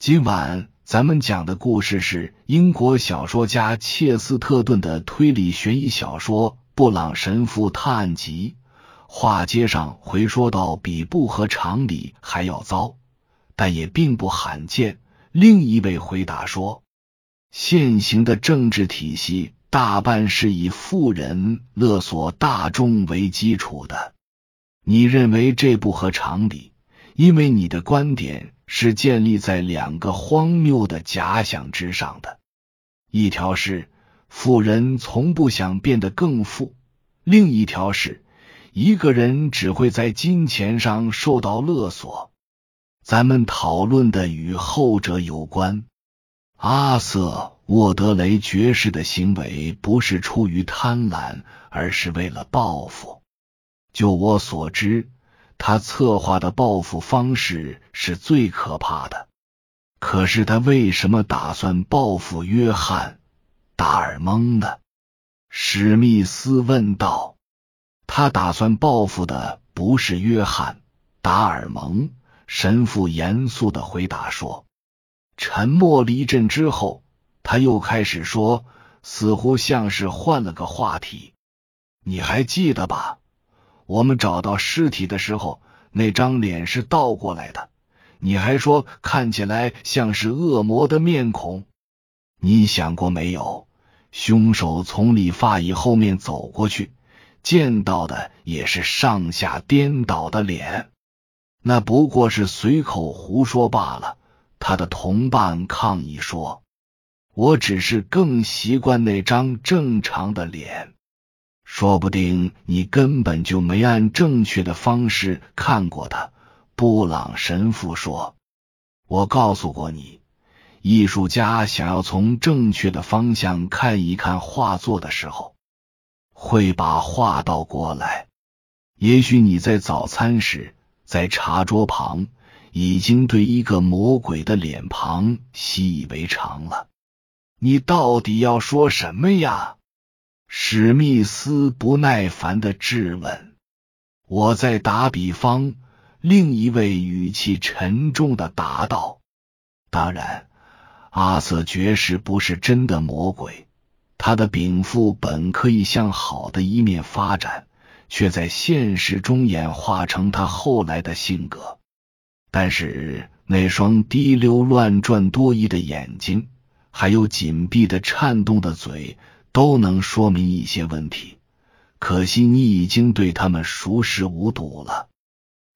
今晚咱们讲的故事是英国小说家切斯特顿的推理悬疑小说《布朗神父探案集》。话接上回说到，比不合常理还要糟，但也并不罕见。另一位回答说，现行的政治体系大半是以富人勒索大众为基础的。你认为这不合常理，因为你的观点是建立在两个荒谬的假想之上的：一条是富人从不想变得更富，另一条是。一个人只会在金钱上受到勒索。咱们讨论的与后者有关。阿瑟·沃德雷爵士的行为不是出于贪婪，而是为了报复。就我所知，他策划的报复方式是最可怕的。可是他为什么打算报复约翰·达尔蒙呢？史密斯问道。他打算报复的不是约翰·达尔蒙。神父严肃的回答说。沉默了一阵之后，他又开始说，似乎像是换了个话题。你还记得吧？我们找到尸体的时候，那张脸是倒过来的。你还说看起来像是恶魔的面孔。你想过没有？凶手从理发椅后面走过去。见到的也是上下颠倒的脸，那不过是随口胡说罢了。他的同伴抗议说：“我只是更习惯那张正常的脸。说不定你根本就没按正确的方式看过他。”布朗神父说：“我告诉过你，艺术家想要从正确的方向看一看画作的时候。”会把画倒过来。也许你在早餐时，在茶桌旁，已经对一个魔鬼的脸庞习以为常了。你到底要说什么呀？史密斯不耐烦的质问。我在打比方。另一位语气沉重的答道：“当然，阿瑟爵士不是真的魔鬼。”他的禀赋本可以向好的一面发展，却在现实中演化成他后来的性格。但是那双滴溜乱转多疑的眼睛，还有紧闭的颤动的嘴，都能说明一些问题。可惜你已经对他们熟视无睹了。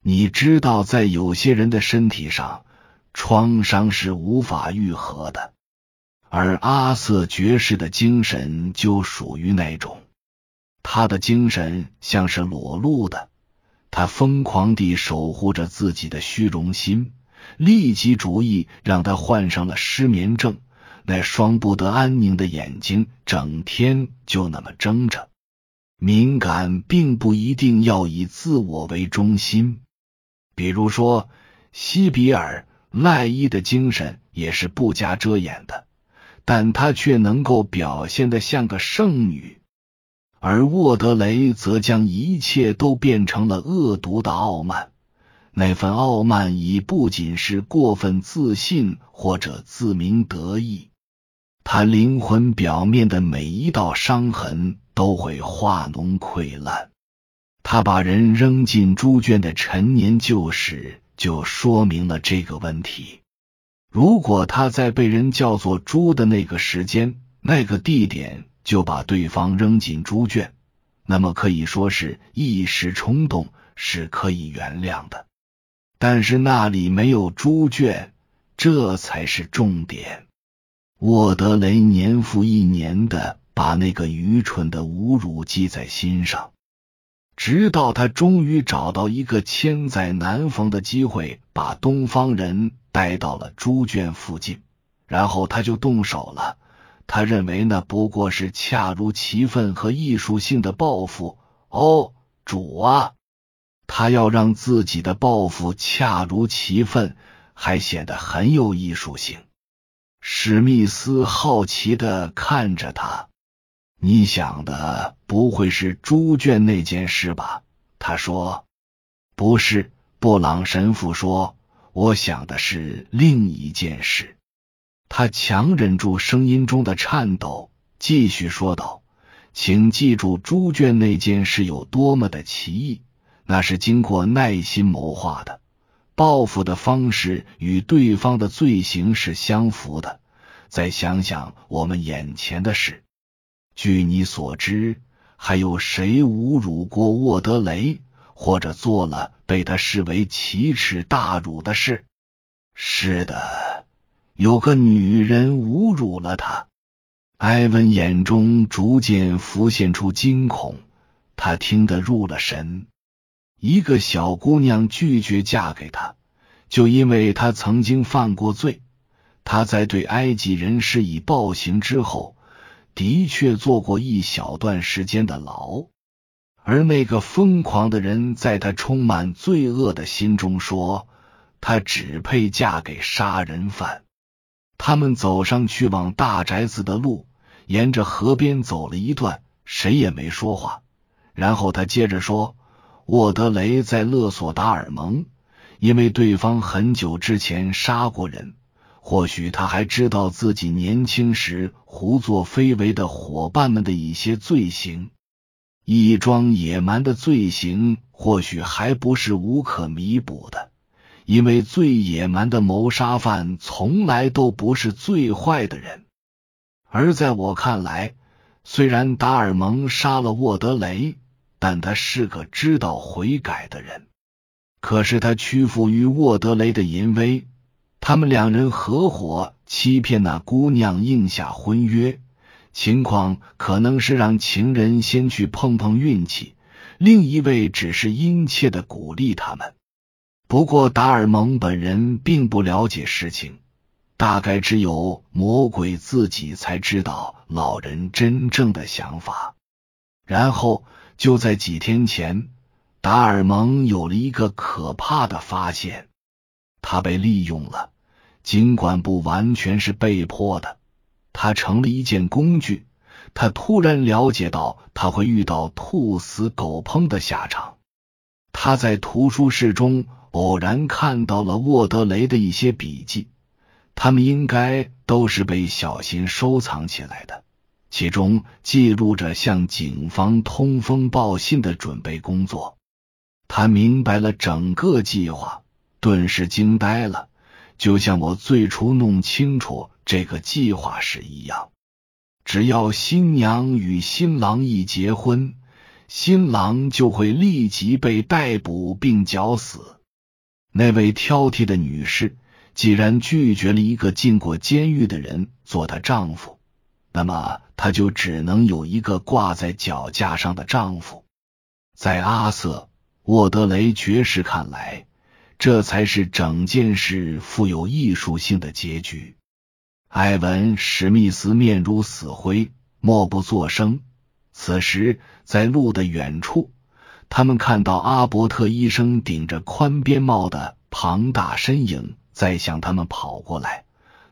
你知道，在有些人的身体上，创伤是无法愈合的。而阿瑟爵士的精神就属于那种，他的精神像是裸露的，他疯狂地守护着自己的虚荣心，利己主义让他患上了失眠症，那双不得安宁的眼睛整天就那么睁着。敏感并不一定要以自我为中心，比如说西比尔赖伊的精神也是不加遮掩的。但她却能够表现的像个圣女，而沃德雷则将一切都变成了恶毒的傲慢。那份傲慢已不仅是过分自信或者自鸣得意，他灵魂表面的每一道伤痕都会化脓溃烂。他把人扔进猪圈的陈年旧事，就说明了这个问题。如果他在被人叫做猪的那个时间、那个地点就把对方扔进猪圈，那么可以说是一时冲动，是可以原谅的。但是那里没有猪圈，这才是重点。沃德雷年复一年的把那个愚蠢的侮辱记在心上。直到他终于找到一个千载难逢的机会，把东方人带到了猪圈附近，然后他就动手了。他认为那不过是恰如其分和艺术性的报复。哦，主啊！他要让自己的报复恰如其分，还显得很有艺术性。史密斯好奇的看着他。你想的不会是猪圈那件事吧？他说：“不是。”布朗神父说：“我想的是另一件事。他强忍住声音中的颤抖，继续说道：“请记住，猪圈那件事有多么的奇异，那是经过耐心谋划的，报复的方式与对方的罪行是相符的。再想想我们眼前的事，据你所知，还有谁侮辱过沃德雷，或者做了被他视为奇耻大辱的事？是的。”有个女人侮辱了他，埃文眼中逐渐浮现出惊恐。他听得入了神。一个小姑娘拒绝嫁给他，就因为他曾经犯过罪。他在对埃及人施以暴行之后，的确做过一小段时间的牢。而那个疯狂的人，在他充满罪恶的心中说：“他只配嫁给杀人犯。”他们走上去往大宅子的路，沿着河边走了一段，谁也没说话。然后他接着说：“沃德雷在勒索达尔蒙，因为对方很久之前杀过人。或许他还知道自己年轻时胡作非为的伙伴们的一些罪行。一桩野蛮的罪行，或许还不是无可弥补的。”因为最野蛮的谋杀犯从来都不是最坏的人，而在我看来，虽然达尔蒙杀了沃德雷，但他是个知道悔改的人。可是他屈服于沃德雷的淫威，他们两人合伙欺骗那姑娘，应下婚约。情况可能是让情人先去碰碰运气，另一位只是殷切的鼓励他们。不过，达尔蒙本人并不了解事情，大概只有魔鬼自己才知道老人真正的想法。然后，就在几天前，达尔蒙有了一个可怕的发现：他被利用了，尽管不完全是被迫的，他成了一件工具。他突然了解到，他会遇到兔死狗烹的下场。他在图书室中。偶然看到了沃德雷的一些笔记，他们应该都是被小心收藏起来的，其中记录着向警方通风报信的准备工作。他明白了整个计划，顿时惊呆了，就像我最初弄清楚这个计划时一样。只要新娘与新郎一结婚，新郎就会立即被逮捕并绞死。那位挑剔的女士既然拒绝了一个进过监狱的人做她丈夫，那么她就只能有一个挂在脚架上的丈夫。在阿瑟·沃德雷爵士看来，这才是整件事富有艺术性的结局。艾文·史密斯面如死灰，默不作声。此时，在路的远处。他们看到阿伯特医生顶着宽边帽的庞大身影在向他们跑过来，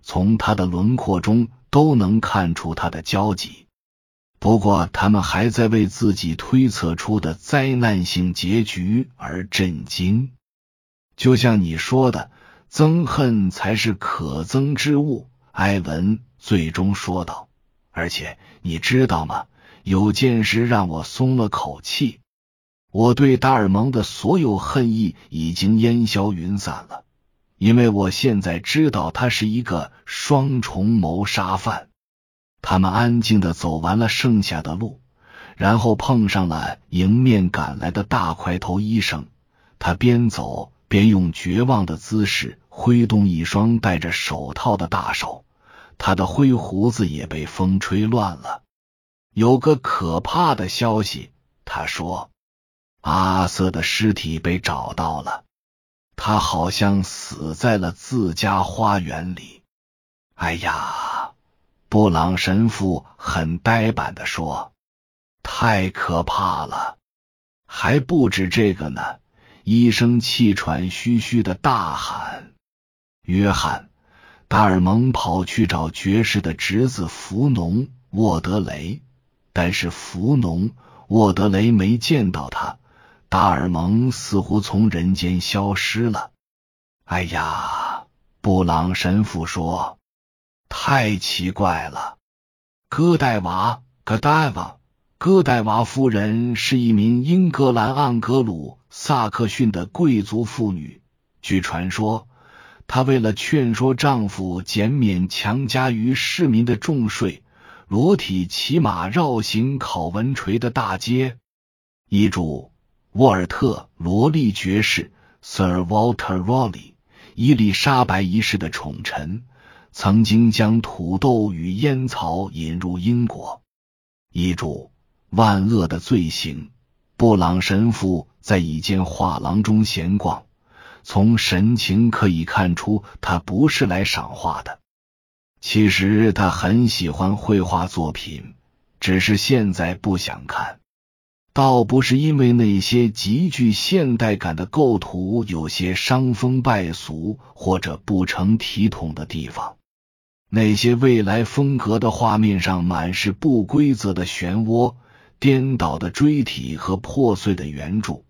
从他的轮廓中都能看出他的焦急。不过，他们还在为自己推测出的灾难性结局而震惊。就像你说的，憎恨才是可憎之物。埃文最终说道。而且，你知道吗？有件事让我松了口气。我对达尔蒙的所有恨意已经烟消云散了，因为我现在知道他是一个双重谋杀犯。他们安静的走完了剩下的路，然后碰上了迎面赶来的大块头医生。他边走边用绝望的姿势挥动一双戴着手套的大手，他的灰胡子也被风吹乱了。有个可怕的消息，他说。阿瑟的尸体被找到了，他好像死在了自家花园里。哎呀，布朗神父很呆板的说：“太可怕了！”还不止这个呢，医生气喘吁吁的大喊：“约翰，达尔蒙跑去找爵士的侄子福农沃德雷，但是福农沃德雷没见到他。”达尔蒙似乎从人间消失了。哎呀，布朗神父说，太奇怪了。戈代娃，戈代娃，戈代娃夫人是一名英格兰盎格鲁撒克逊的贵族妇女。据传说，她为了劝说丈夫减免强加于市民的重税，裸体骑马绕行考文垂的大街。遗嘱：沃尔特·罗利爵士 （Sir Walter Raleigh），伊丽莎白一世的宠臣，曾经将土豆与烟草引入英国。遗嘱：万恶的罪行。布朗神父在一间画廊中闲逛。从神情可以看出，他不是来赏画的。其实他很喜欢绘画作品，只是现在不想看。倒不是因为那些极具现代感的构图有些伤风败俗或者不成体统的地方，那些未来风格的画面上满是不规则的漩涡、颠倒的锥体和破碎的圆柱。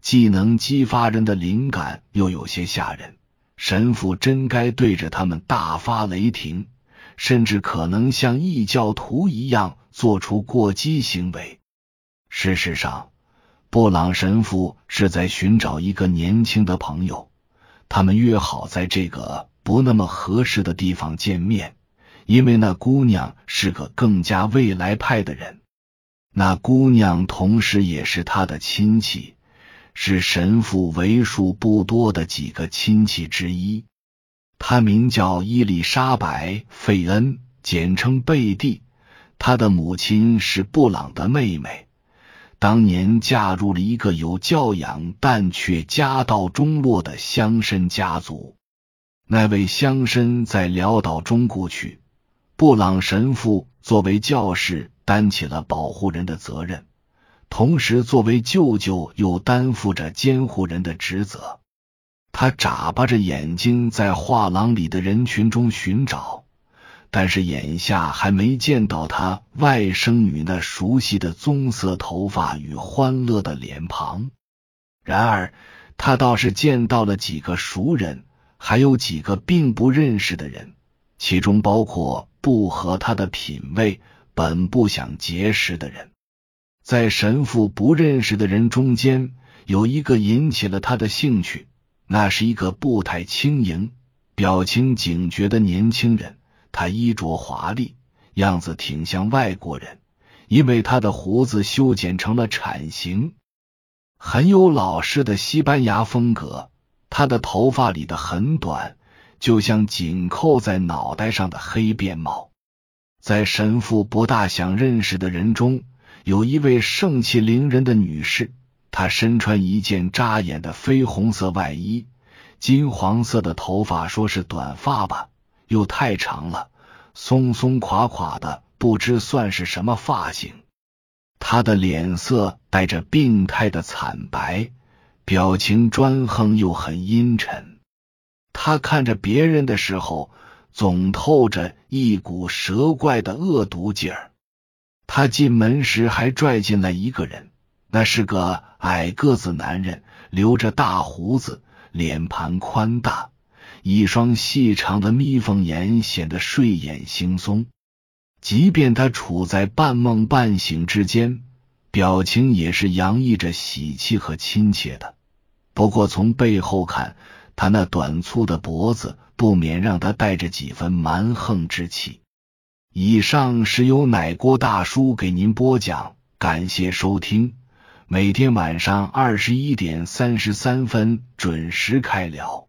既能激发人的灵感，又有些吓人。神父真该对着他们大发雷霆，甚至可能像异教徒一样做出过激行为。事实上，布朗神父是在寻找一个年轻的朋友，他们约好在这个不那么合适的地方见面，因为那姑娘是个更加未来派的人。那姑娘同时也是他的亲戚。是神父为数不多的几个亲戚之一。她名叫伊丽莎白·费恩，简称贝蒂。她的母亲是布朗的妹妹，当年嫁入了一个有教养但却家道中落的乡绅家族。那位乡绅在潦倒中故去，布朗神父作为教士担起了保护人的责任。同时，作为舅舅，又担负着监护人的职责。他眨巴着眼睛，在画廊里的人群中寻找，但是眼下还没见到他外甥女那熟悉的棕色头发与欢乐的脸庞。然而，他倒是见到了几个熟人，还有几个并不认识的人，其中包括不合他的品味、本不想结识的人。在神父不认识的人中间，有一个引起了他的兴趣。那是一个步态轻盈、表情警觉的年轻人。他衣着华丽，样子挺像外国人，因为他的胡子修剪成了铲形，很有老式的西班牙风格。他的头发理得很短，就像紧扣在脑袋上的黑边帽。在神父不大想认识的人中。有一位盛气凌人的女士，她身穿一件扎眼的绯红色外衣，金黄色的头发，说是短发吧，又太长了，松松垮垮的，不知算是什么发型。他的脸色带着病态的惨白，表情专横又很阴沉。他看着别人的时候，总透着一股蛇怪的恶毒劲儿。他进门时还拽进来一个人，那是个矮个子男人，留着大胡子，脸盘宽大，一双细长的眯缝眼显得睡眼惺忪。即便他处在半梦半醒之间，表情也是洋溢着喜气和亲切的。不过从背后看，他那短粗的脖子不免让他带着几分蛮横之气。以上是由奶锅大叔给您播讲，感谢收听。每天晚上二十一点三十三分准时开聊。